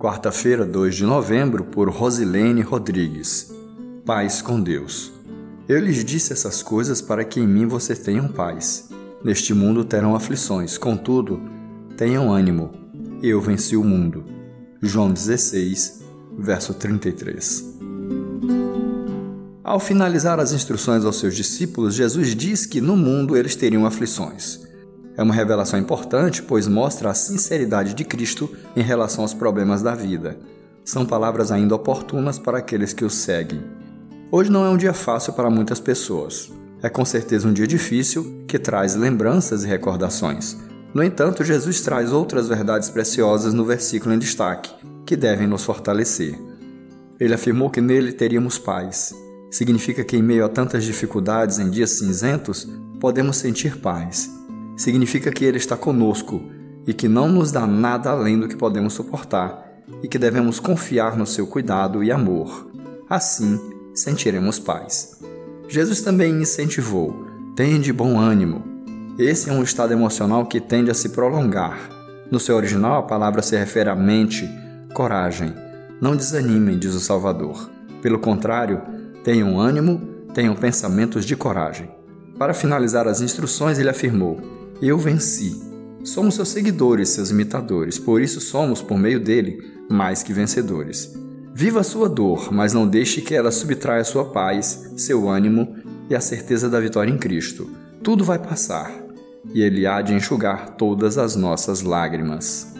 quarta-feira, 2 de novembro, por Rosilene Rodrigues. Paz com Deus. Eu lhes disse essas coisas para que em mim vocês tenham paz. Neste mundo terão aflições, contudo, tenham ânimo. Eu venci o mundo. João 16, verso 33. Ao finalizar as instruções aos seus discípulos, Jesus diz que no mundo eles teriam aflições. É uma revelação importante, pois mostra a sinceridade de Cristo em relação aos problemas da vida. São palavras ainda oportunas para aqueles que o seguem. Hoje não é um dia fácil para muitas pessoas. É com certeza um dia difícil que traz lembranças e recordações. No entanto, Jesus traz outras verdades preciosas no versículo em destaque, que devem nos fortalecer. Ele afirmou que nele teríamos paz. Significa que, em meio a tantas dificuldades em dias cinzentos, podemos sentir paz significa que Ele está conosco e que não nos dá nada além do que podemos suportar e que devemos confiar no seu cuidado e amor. Assim, sentiremos paz. Jesus também incentivou: de bom ânimo. Esse é um estado emocional que tende a se prolongar. No seu original, a palavra se refere à mente, coragem. Não desanimem, diz o Salvador. Pelo contrário, tenham ânimo, tenham pensamentos de coragem. Para finalizar as instruções, ele afirmou: eu venci. Somos seus seguidores, seus imitadores, por isso somos, por meio dele, mais que vencedores. Viva a sua dor, mas não deixe que ela subtraia sua paz, seu ânimo e a certeza da vitória em Cristo. Tudo vai passar, e ele há de enxugar todas as nossas lágrimas.